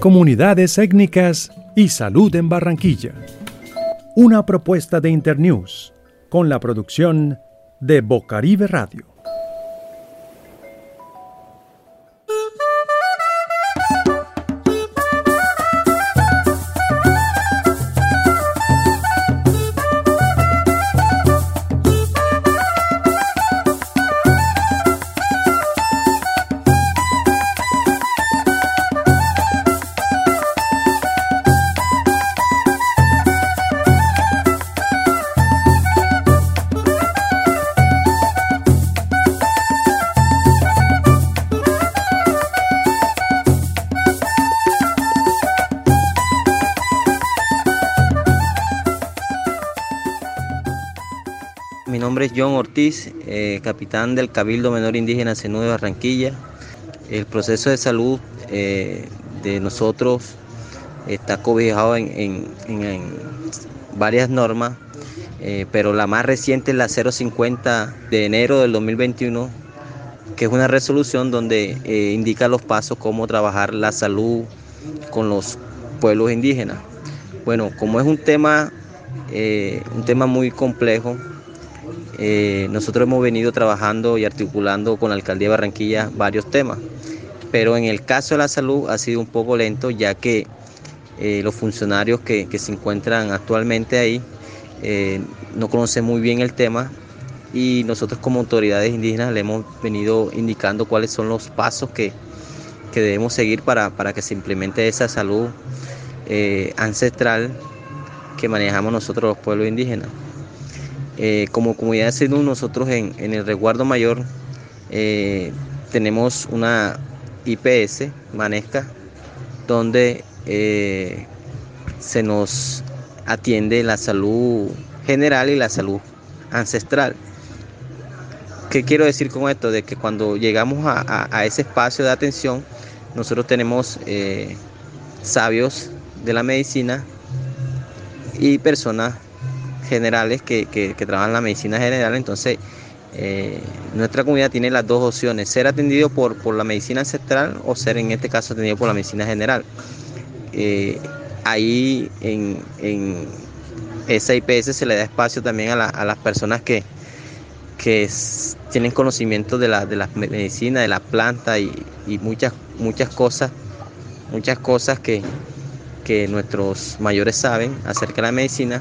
Comunidades étnicas y salud en Barranquilla. Una propuesta de Internews con la producción de Bocaribe Radio. John Ortiz, eh, capitán del Cabildo Menor Indígena Cenú de Barranquilla. El proceso de salud eh, de nosotros está cobijado en, varias normas, eh, pero la más reciente es la 050 de enero del 2021, que es una resolución donde indica los pasos cómo trabajar la salud con los pueblos indígenas. Bueno, como es un tema, un tema muy complejo, eh, nosotros hemos venido trabajando y articulando con la alcaldía de Barranquilla varios temas, pero en el caso de la salud ha sido un poco lento ya que eh, los funcionarios que, se encuentran actualmente ahí eh, no conocen muy bien el tema y nosotros como autoridades indígenas le hemos venido indicando cuáles son los pasos que, debemos seguir para, para, que se implemente esa salud ancestral que manejamos nosotros los pueblos indígenas. Eh, como comunidad salud, nosotros en, el resguardo mayor eh, tenemos una IPS, Manesca, donde eh, se nos atiende la salud general y la salud ancestral. ¿Qué quiero decir con esto? De que cuando llegamos a, ese espacio de atención, nosotros tenemos sabios de la medicina y personas generales que, que, trabajan la medicina general, entonces eh, nuestra comunidad tiene las dos opciones, ser atendido por, por la medicina ancestral o ser en este caso atendido por la medicina general. Eh, ahí en, en, esa IPS se le da espacio también a, las personas que, que tienen conocimiento de la, de medicina, de la planta y, y, muchas, muchas cosas, muchas cosas que, que nuestros mayores saben acerca de la medicina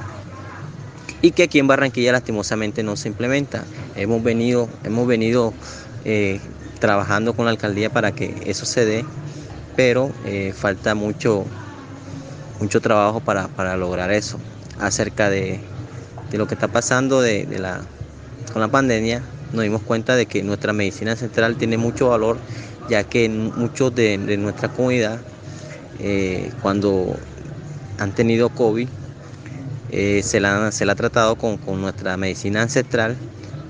y que aquí en Barranquilla lastimosamente no se implementa. Hemos venido, hemos venido eh, trabajando con la alcaldía para que eso se dé, pero eh, falta mucho, mucho trabajo para, lograr eso. Acerca de, lo que está pasando de, la, con la pandemia, nos dimos cuenta de que nuestra medicina central tiene mucho valor, ya que muchos de, nuestra comunidad, eh, cuando han tenido COVID, eh, se, la, se la ha tratado con, nuestra medicina ancestral.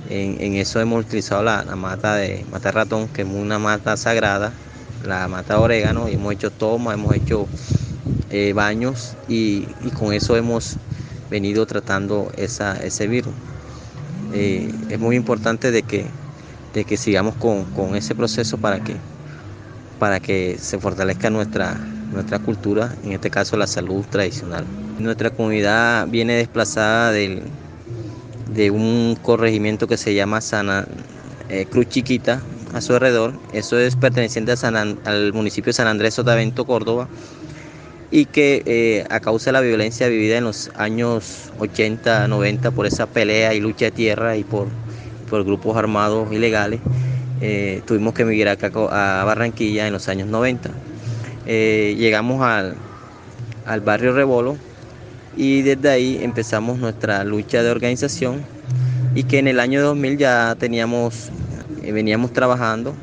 En, eso hemos utilizado la, mata de mata ratón, que es una mata sagrada, la mata de orégano, y hemos hecho toma, hemos hecho eh, baños y, con eso hemos venido tratando esa, ese virus. Eh, es muy importante de que, de que sigamos con, con, ese proceso para que, para que se fortalezca nuestra, nuestra cultura, en este caso la salud tradicional. Nuestra comunidad viene desplazada de un corregimiento que se llama Sana, eh, Cruz Chiquita a su alrededor. Eso es perteneciente al municipio de San Andrés Sotavento, Córdoba, y que eh, a causa de la violencia vivida en los años 80, 90 por esa pelea y lucha de tierra y por, por grupos armados ilegales, eh, tuvimos que emigrar a Barranquilla en los años 90. Llegamos al, al barrio Rebolo, y desde ahí empezamos nuestra lucha de organización y que en el año 2000 ya teníamos, eh, veníamos trabajando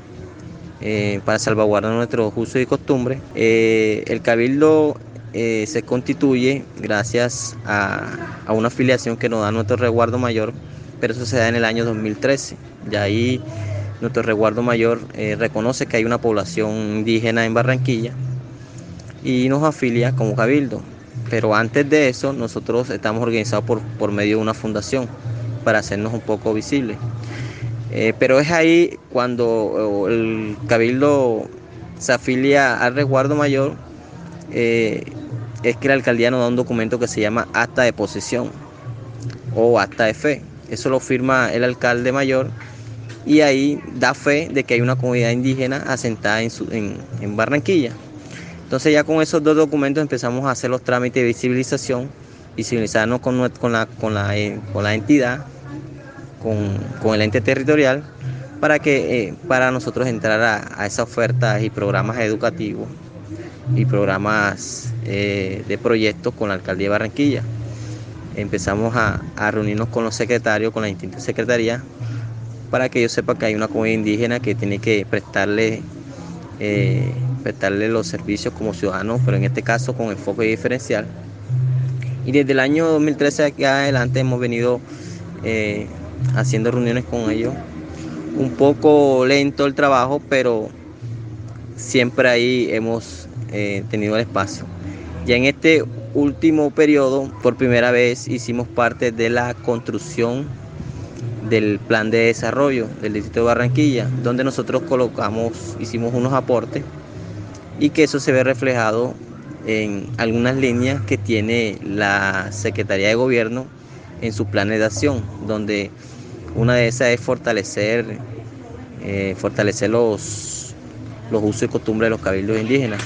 eh, para salvaguardar nuestros usos y costumbres. Eh, el cabildo se constituye gracias a, a, una afiliación que nos da nuestro resguardo mayor, pero eso se da en el año 2013. Y ahí nuestro resguardo mayor reconoce que hay una población indígena en Barranquilla y nos afilia como cabildo. Pero antes de eso, nosotros estamos organizados por, por medio de una fundación para hacernos un poco visibles. Eh, pero es ahí cuando el cabildo se afilia al resguardo mayor, eh, es que la alcaldía nos da un documento que se llama acta de posesión o acta de fe. Eso lo firma el alcalde mayor y ahí da fe de que hay una comunidad indígena asentada en, en, Barranquilla. Entonces ya con esos dos documentos empezamos a hacer los trámites de visibilización, visibilizarnos con, con, la, con, la, eh, con la entidad, con, con, el ente territorial, para, que, eh, para nosotros entrar a, a esas ofertas y programas educativos y programas eh, de proyectos con la alcaldía de Barranquilla. Empezamos a, reunirnos con los secretarios, con las distintas secretarías, para que ellos sepan que hay una comunidad indígena que tiene que prestarle, prestarle los servicios como ciudadanos, pero en este caso con enfoque diferencial. Y desde el año 2013 aquí adelante hemos venido eh, haciendo reuniones con ellos. Un poco lento el trabajo, pero siempre ahí hemos eh, tenido el espacio. Ya en este último periodo, por primera vez hicimos parte de la construcción del plan de desarrollo del distrito de Barranquilla, donde nosotros colocamos, hicimos unos aportes y que eso se ve reflejado en algunas líneas que tiene la Secretaría de Gobierno en su plan de acción, donde una de esas es fortalecer, eh, fortalecer los, los usos y costumbres de los cabildos indígenas.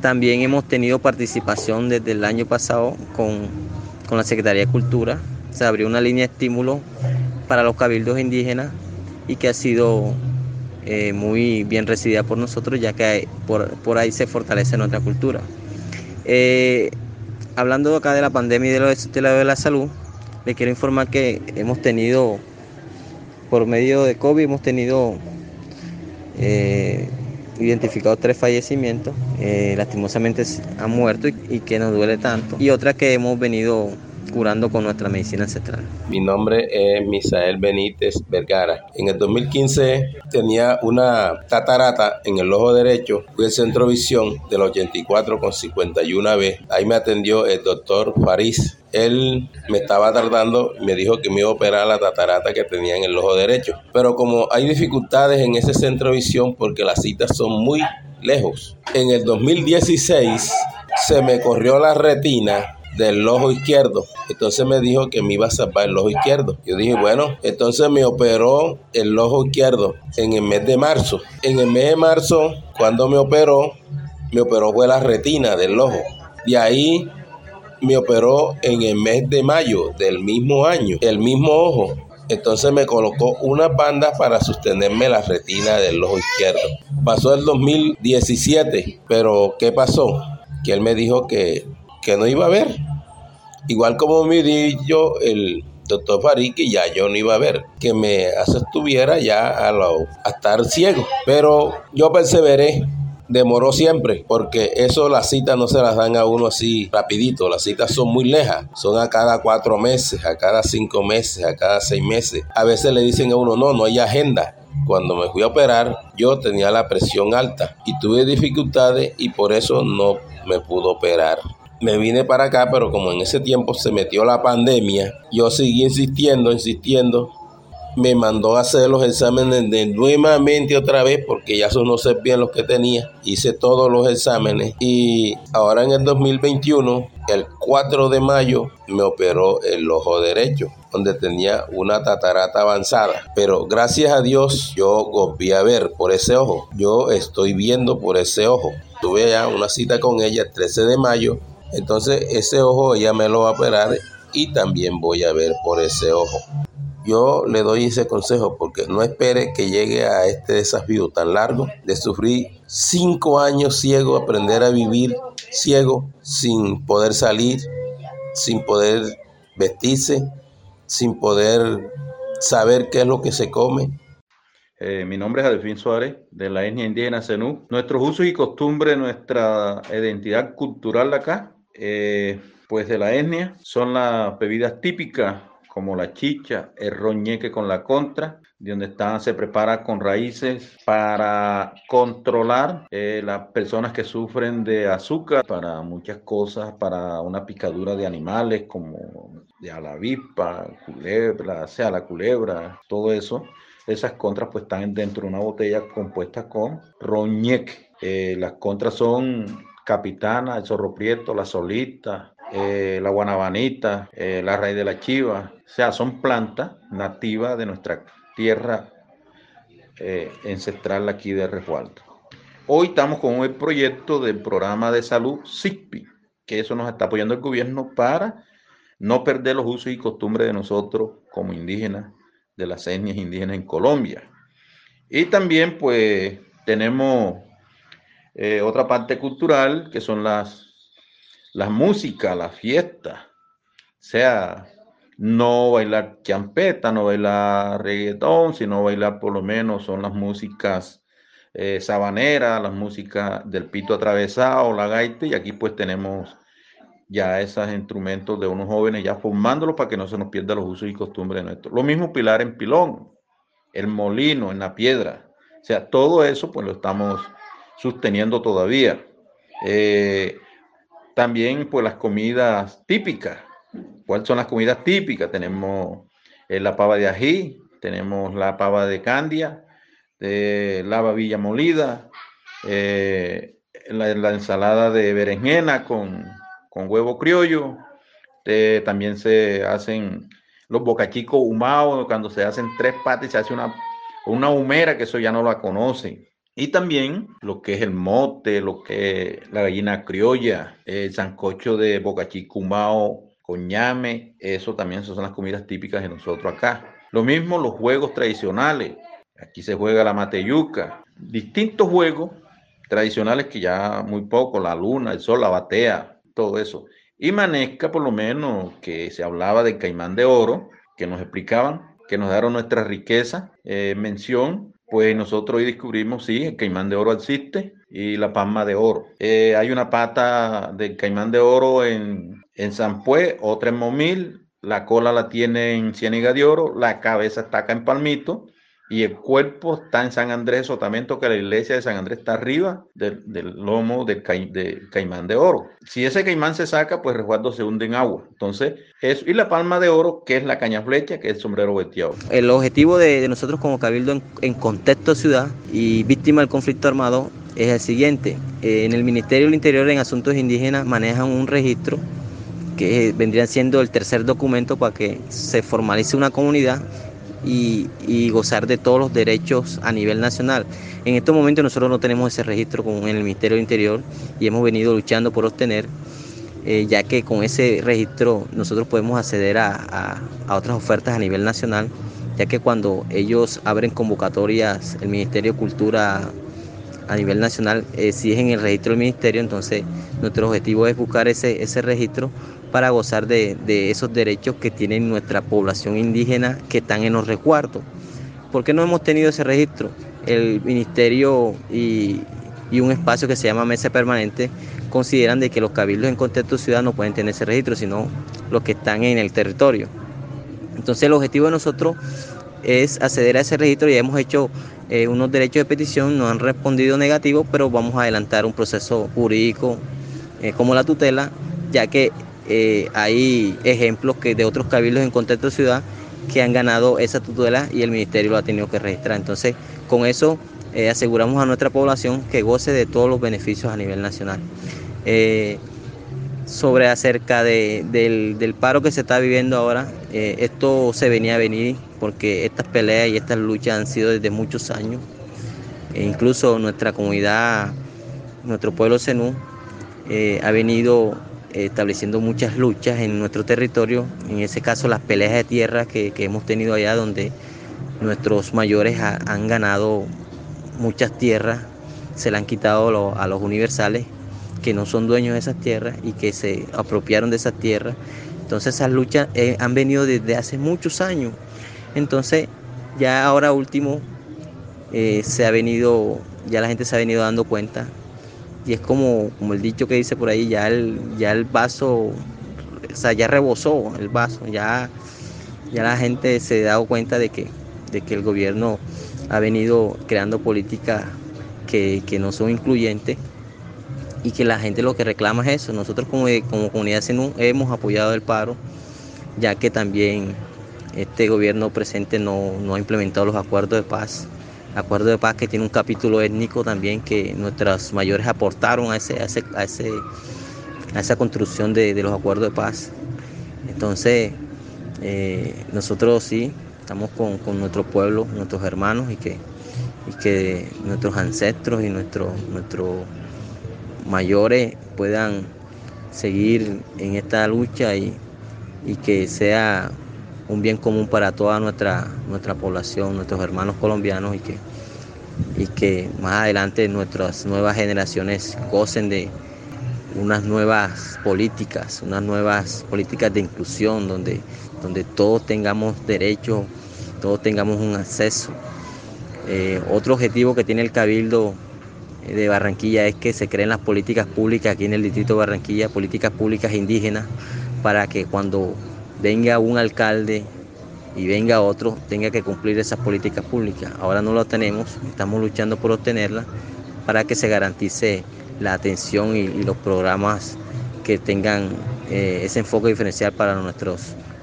También hemos tenido participación desde el año pasado con, la Secretaría de Cultura. Se abrió una línea de estímulo para los cabildos indígenas y que ha sido eh, muy bien recibida por nosotros, ya que por, ahí se fortalece nuestra cultura. Eh, hablando acá de la pandemia y de, lo de, la, de la salud, le quiero informar que hemos tenido, por medio de COVID, hemos tenido eh, identificado tres fallecimientos, eh, lastimosamente han muerto y, que nos duele tanto, y otra que hemos venido curando con nuestra medicina ancestral. Mi nombre es Misael Benítez Vergara. En el 2015 tenía una catarata en el ojo derecho. Fui al centro visión del 84 con 51 B. Ahí me atendió el doctor París él me estaba tardando me dijo que me iba a operar la tatarata que tenía en el ojo derecho. Pero como hay dificultades en ese centro visión porque las citas son muy lejos, en el 2016 se me corrió la retina del ojo izquierdo. Entonces me dijo que me iba a salvar el ojo izquierdo. Yo dije, bueno, entonces me operó el ojo izquierdo en el mes de marzo. En el mes de marzo, cuando me operó, me operó fue la retina del ojo. De ahí me operó en el mes de mayo del mismo año, el mismo ojo. Entonces me colocó unas bandas para sostenerme la retina del ojo izquierdo. Pasó el 2017, pero ¿qué pasó? Que él me dijo que, no iba a ver. Igual como me dijo el doctor Farid que ya yo no iba a ver, que me estuviera ya a, a estar ciego. Pero yo perseveré demoró siempre, porque eso las citas no se las dan a uno así rapidito, las citas son muy lejas, son a cada cuatro meses, a cada cinco meses, a cada seis meses. A veces le dicen a uno, no, no hay agenda. Cuando me fui a operar, yo tenía la presión alta y tuve dificultades y por eso no me pudo operar me vine para acá, pero como en ese tiempo se metió la pandemia, yo seguí insistiendo, insistiendo me mandó a hacer los exámenes de nuevamente otra vez porque ya son no bien los que tenía. Hice todos los exámenes y ahora en el 2021, el 4 de mayo, me operó el ojo derecho donde tenía una tatarata avanzada. Pero gracias a Dios yo volví a ver por ese ojo. Yo estoy viendo por ese ojo. Tuve ya una cita con ella el 13 de mayo. Entonces ese ojo ella me lo va a operar y también voy a ver por ese ojo. Yo le doy ese consejo porque no espere que llegue a este desafío tan largo de sufrir cinco años ciego, aprender a vivir ciego, sin poder salir, sin poder vestirse, sin poder saber qué es lo que se come. Eh, mi nombre es Adelfín Suárez, de la etnia indígena Zenú. Nuestros usos y costumbres, nuestra identidad cultural acá, eh, pues de la etnia, son las bebidas típicas como la chicha, el roñeque con la contra, de donde está, se prepara con raíces para controlar eh, las personas que sufren de azúcar, para muchas cosas, para una picadura de animales como de avispa, culebra, sea la culebra, todo eso. Esas contras pues están dentro de una botella compuesta con roñeque Eh, las contras son Capitana, el Zorro Prieto, la Solita, eh, la Guanabanita, eh, la Raíz de la Chiva. O sea, son plantas nativas de nuestra tierra ancestral aquí de Resguardo. Hoy estamos con el proyecto del programa de salud SICPI, que eso nos está apoyando el gobierno para no perder los usos y costumbres de nosotros como indígenas, de las etnias indígenas en Colombia. Y también pues tenemos eh, otra parte cultural que son las, las músicas, las fiestas. O sea, no bailar champeta, no bailar reggaetón, sino bailar por lo menos son las músicas eh, sabaneras, las músicas del pito atravesado, la gaita, y aquí pues tenemos ya esos instrumentos de unos jóvenes ya formándolos para que no se nos pierda los usos y costumbres de nuestros. Lo mismo pilar en pilón, el molino en la piedra. O sea, todo eso pues lo estamos sosteniendo todavía. Eh, también pues las comidas típicas. ¿Cuáles son las comidas típicas? Tenemos eh, la pava de ají, tenemos la pava de candia, de la babilla molida, eh, la, la ensalada de berenjena con con huevo criollo. también se hacen los bocachicos humados, cuando se hacen tres patas se hace una, una humera, que eso ya no la conocen. Y también lo que es el mote, lo que es la gallina criolla, el sancocho de bocachico humao con ñame, eso también son las comidas típicas de nosotros acá. Lo mismo los juegos tradicionales. Aquí se juega la mateyuca, distintos juegos tradicionales que ya muy poco, la luna, el sol, la batea, todo eso. Y Manesca, por lo menos, que se hablaba del caimán de oro, que nos explicaban, que nos dieron nuestra riqueza, eh, mención, pues nosotros hoy descubrimos, sí, el caimán de oro existe y la palma de oro. Eh, hay una pata del caimán de oro en, en San Pue, otra en Momil, la cola la tiene en Ciéniga de Oro, la cabeza está acá en Palmito y el cuerpo está en San Andrés, también que la iglesia de San Andrés está arriba del, lomo del, caimán de oro. Si ese caimán se saca, pues resguardo se hunde en agua. Entonces, eso. Y la palma de oro, que es la caña flecha, que es el sombrero veteado. El objetivo de, nosotros como Cabildo en, contexto ciudad y víctima del conflicto armado es el siguiente. Eh, en el Ministerio del Interior en Asuntos Indígenas manejan un registro que vendría siendo el tercer documento para que se formalice una comunidad y, gozar de todos los derechos a nivel nacional. En estos momentos nosotros no tenemos ese registro en el Ministerio del Interior y hemos venido luchando por obtener, eh, ya que con ese registro nosotros podemos acceder a, otras ofertas a nivel nacional, ya que cuando ellos abren convocatorias, el Ministerio de Cultura a nivel nacional, eh, si es en el registro del ministerio, entonces nuestro objetivo es buscar ese, ese registro para gozar de, esos derechos que tiene nuestra población indígena que están en los recuartos. ¿Por qué no hemos tenido ese registro? El ministerio y, un espacio que se llama Mesa Permanente consideran de que los cabildos en contexto ciudad no pueden tener ese registro, sino los que están en el territorio. Entonces el objetivo de nosotros es acceder a ese registro y hemos hecho eh, unos derechos de petición, no han respondido negativo, pero vamos a adelantar un proceso jurídico eh, como la tutela, ya que eh, hay ejemplos que de otros cabildos en contexto de ciudad que han ganado esa tutela y el ministerio lo ha tenido que registrar. Entonces, con eso aseguramos a nuestra población que goce de todos los beneficios a nivel nacional. Sobre acerca del, paro que se está viviendo ahora, esto se venía a venir porque estas peleas y estas luchas han sido desde muchos años. E incluso nuestra comunidad, nuestro pueblo Zenú, ha venido estableciendo muchas luchas en nuestro territorio, en ese caso las peleas de tierra que, hemos tenido allá donde nuestros mayores han ganado muchas tierras, se le han quitado a los universales que no son dueños de esas tierras y que se apropiaron de esas tierras. Entonces esas luchas eh, han venido desde hace muchos años. Entonces ya ahora último eh, se ha venido, ya la gente se ha venido dando cuenta y es como, como el dicho que dice por ahí, ya el, ya el vaso, o sea, ya rebosó el vaso, ya, ya la gente se ha dado cuenta de que, de que el gobierno ha venido creando políticas que, no son incluyentes y que la gente lo que reclama es eso. Nosotros como, como comunidad hemos apoyado el paro, ya que también este gobierno presente no, no ha implementado los acuerdos de paz acuerdo de paz que tiene un capítulo étnico también que nuestros mayores aportaron a, ese, a, ese, a, esa construcción de, los acuerdos de paz. Entonces, eh, nosotros sí estamos con, nuestro pueblo, nuestros hermanos y que, y que nuestros ancestros y nuestros, nuestros mayores puedan seguir en esta lucha y, y que sea un bien común para toda nuestra, nuestra población, nuestros hermanos colombianos y que, y que más adelante nuestras nuevas generaciones gocen de unas nuevas políticas, unas nuevas políticas de inclusión donde, donde todos tengamos derechos, todos tengamos un acceso. Eh, otro objetivo que tiene el Cabildo de Barranquilla es que se creen las políticas públicas aquí en el distrito de Barranquilla, políticas públicas indígenas, para que cuando venga un alcalde y venga otro, tenga que cumplir esas políticas públicas. Ahora no lo tenemos, estamos luchando por obtenerlas para que se garantice la atención y, los programas que tengan eh, ese enfoque diferencial para nuestra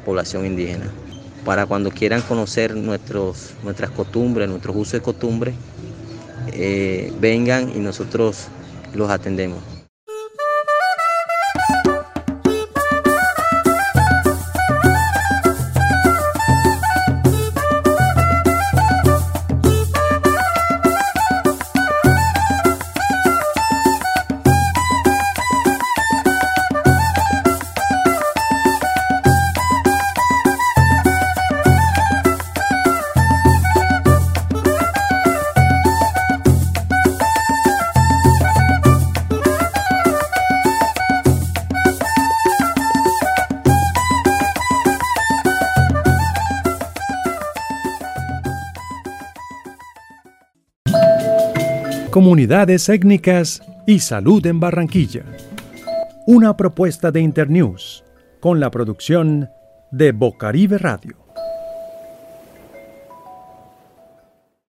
población indígena. Para cuando quieran conocer nuestras costumbres, nuestros usos y costumbres, eh, vengan y nosotros los atendemos. Comunidades étnicas y salud en Barranquilla. Una propuesta de Internews con la producción de Bocaribe Radio.